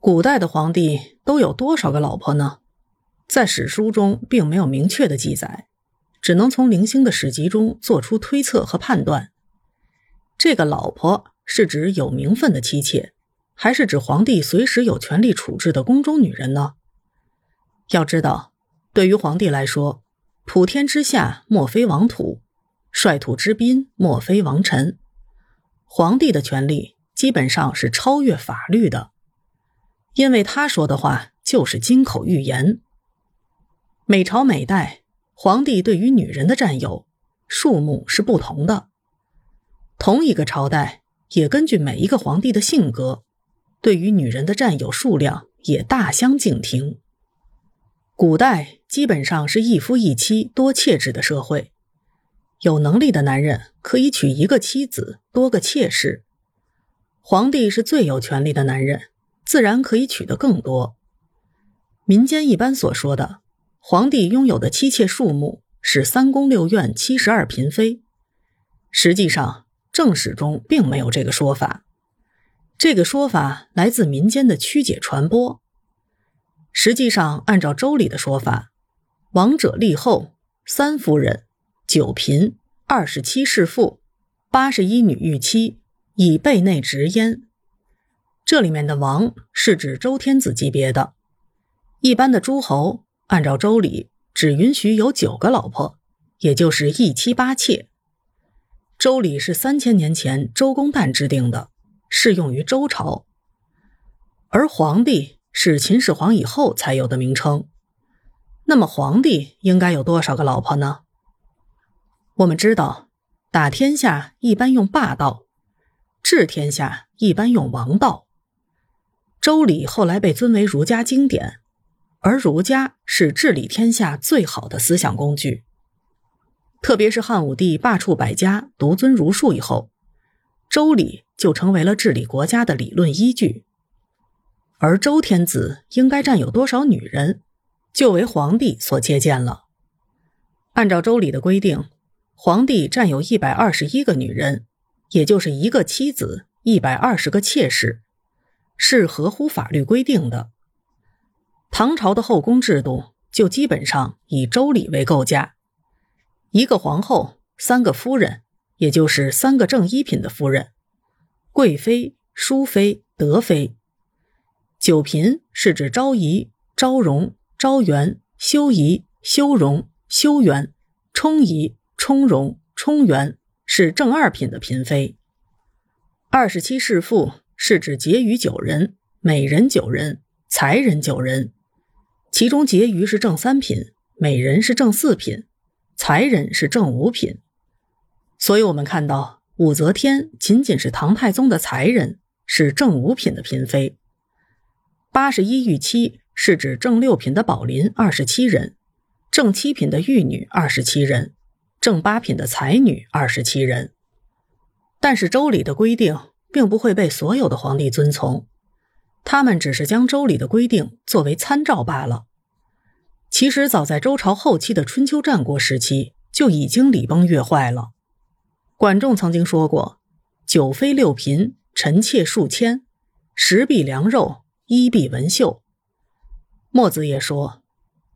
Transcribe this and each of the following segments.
古代的皇帝都有多少个老婆呢？在史书中并没有明确的记载，只能从零星的史籍中做出推测和判断。这个老婆是指有名分的妻妾，还是指皇帝随时有权利处置的宫中女人呢？要知道，对于皇帝来说，普天之下莫非王土，率土之滨莫非王臣。皇帝的权力基本上是超越法律的。因为他说的话就是金口玉言。每朝每代，皇帝对于女人的占有数目是不同的。同一个朝代，也根据每一个皇帝的性格，对于女人的占有数量也大相径庭。古代基本上是一夫一妻多妾制的社会，有能力的男人可以娶一个妻子多个妾室。皇帝是最有权力的男人。自然可以取得更多。民间一般所说的皇帝拥有的妻妾数目是三宫六院七十二嫔妃，实际上正史中并没有这个说法。这个说法来自民间的曲解传播。实际上，按照周礼的说法，王者立后，三夫人，九嫔，二十七侍妇，八十一女御妻，以备内职焉。这里面的王是指周天子级别的，一般的诸侯按照周礼只允许有九个老婆，也就是一妻八妾。周礼是三千年前周公旦制定的，适用于周朝。而皇帝是秦始皇以后才有的名称，那么皇帝应该有多少个老婆呢？我们知道，打天下一般用霸道，治天下一般用王道。周礼后来被尊为儒家经典，而儒家是治理天下最好的思想工具。特别是汉武帝罢黜百家，独尊儒术以后，周礼就成为了治理国家的理论依据。而周天子应该占有多少女人，就为皇帝所借鉴了。按照周礼的规定，皇帝占有一百二十一个女人，也就是一个妻子，一百二十个妾室。是合乎法律规定的。唐朝的后宫制度就基本上以周礼为构架，一个皇后，三个夫人，也就是三个正一品的夫人：贵妃、淑妃、德妃。九嫔是指昭仪、昭容、昭元、修仪、修容、修元、充仪、充容、充元，是正二品的嫔妃。二十七世妇。是指婕妤九人，美人九人，才人九人，其中婕妤是正三品，美人是正四品，才人是正五品。所以，我们看到武则天仅仅是唐太宗的才人，是正五品的嫔妃。八十一御妻是指正六品的宝林二十七人，正七品的玉女二十七人，正八品的才女二十七人。但是周礼的规定。并不会被所有的皇帝遵从，他们只是将周礼的规定作为参照罢了。其实，早在周朝后期的春秋战国时期，就已经礼崩乐坏了。管仲曾经说过：“九妃六嫔，臣妾数千，食必良肉，衣必文绣。”墨子也说：“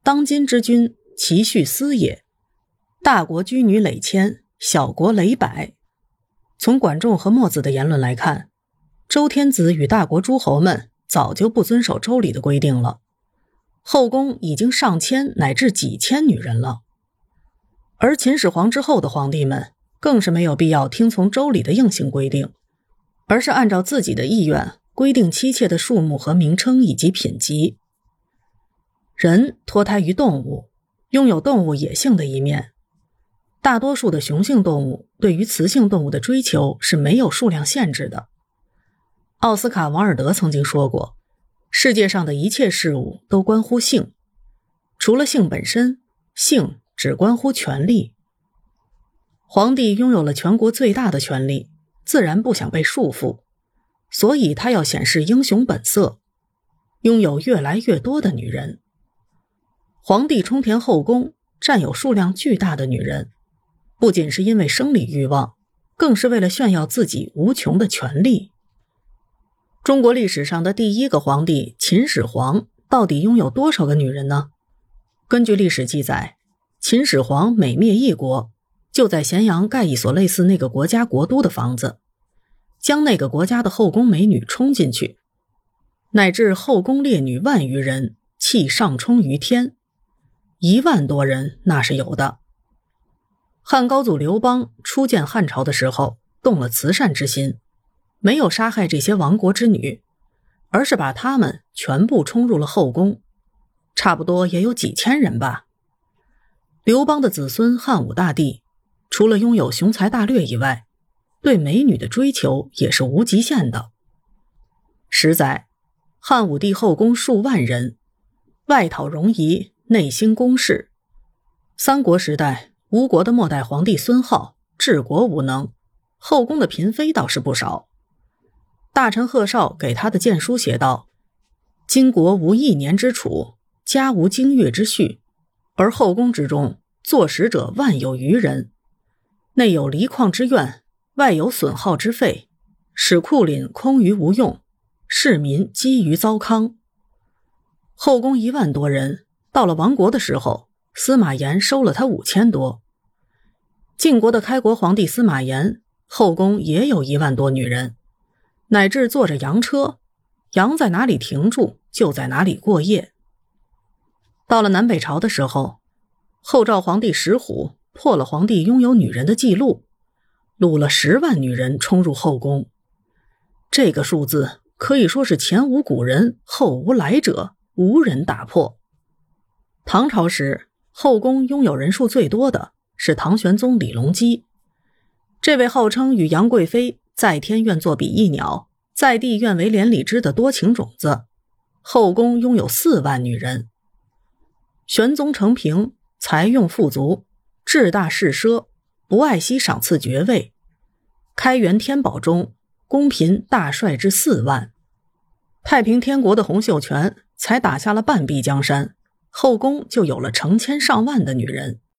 当今之君，其序私也。大国居女累千，小国累百。”从管仲和墨子的言论来看，周天子与大国诸侯们早就不遵守周礼的规定了。后宫已经上千乃至几千女人了，而秦始皇之后的皇帝们更是没有必要听从周礼的硬性规定，而是按照自己的意愿规定妻妾的数目和名称以及品级。人脱胎于动物，拥有动物野性的一面。大多数的雄性动物对于雌性动物的追求是没有数量限制的。奥斯卡·王尔德曾经说过：“世界上的一切事物都关乎性，除了性本身，性只关乎权力。皇帝拥有了全国最大的权力，自然不想被束缚，所以他要显示英雄本色，拥有越来越多的女人。皇帝充填后宫，占有数量巨大的女人。”不仅是因为生理欲望，更是为了炫耀自己无穷的权力。中国历史上的第一个皇帝秦始皇到底拥有多少个女人呢？根据历史记载，秦始皇每灭一国，就在咸阳盖一所类似那个国家国都的房子，将那个国家的后宫美女冲进去，乃至后宫烈女万余人，气上冲于天，一万多人那是有的。汉高祖刘邦初建汉朝的时候，动了慈善之心。没有杀害这些亡国之女，而是把她们全部冲入了后宫，差不多也有几千人吧。刘邦的子孙汉武大帝，除了拥有雄才大略以外，对美女的追求也是无极限的。十载，汉武帝后宫数万人，外讨戎夷，内兴宫室。三国时代，吴国的末代皇帝孙皓治国无能，后宫的嫔妃倒是不少。大臣贺绍给他的谏书写道：“今国无一年之储，家无经月之序，而后宫之中坐使者万有余人，内有离旷之怨，外有损耗之费，使库廪空余无用，市民积于糟糠。后宫一万多人，到了亡国的时候，司马炎收了他五千多。晋国的开国皇帝司马炎后宫也有一万多女人。”乃至坐着羊车，羊在哪里停住，就在哪里过夜。到了南北朝的时候，后赵皇帝石虎破了皇帝拥有女人的记录，掳了十万女人冲入后宫。这个数字可以说是前无古人，后无来者，无人打破。唐朝时，后宫拥有人数最多的是唐玄宗李隆基，这位号称与杨贵妃。在天愿作比翼鸟，在地愿为连理枝的多情种子，后宫拥有四万女人。玄宗承平，财用富足，志大事奢，不爱惜赏赐爵位。开元天宝中，宫嫔大帅至四万。太平天国的洪秀全才打下了半壁江山，后宫就有了成千上万的女人。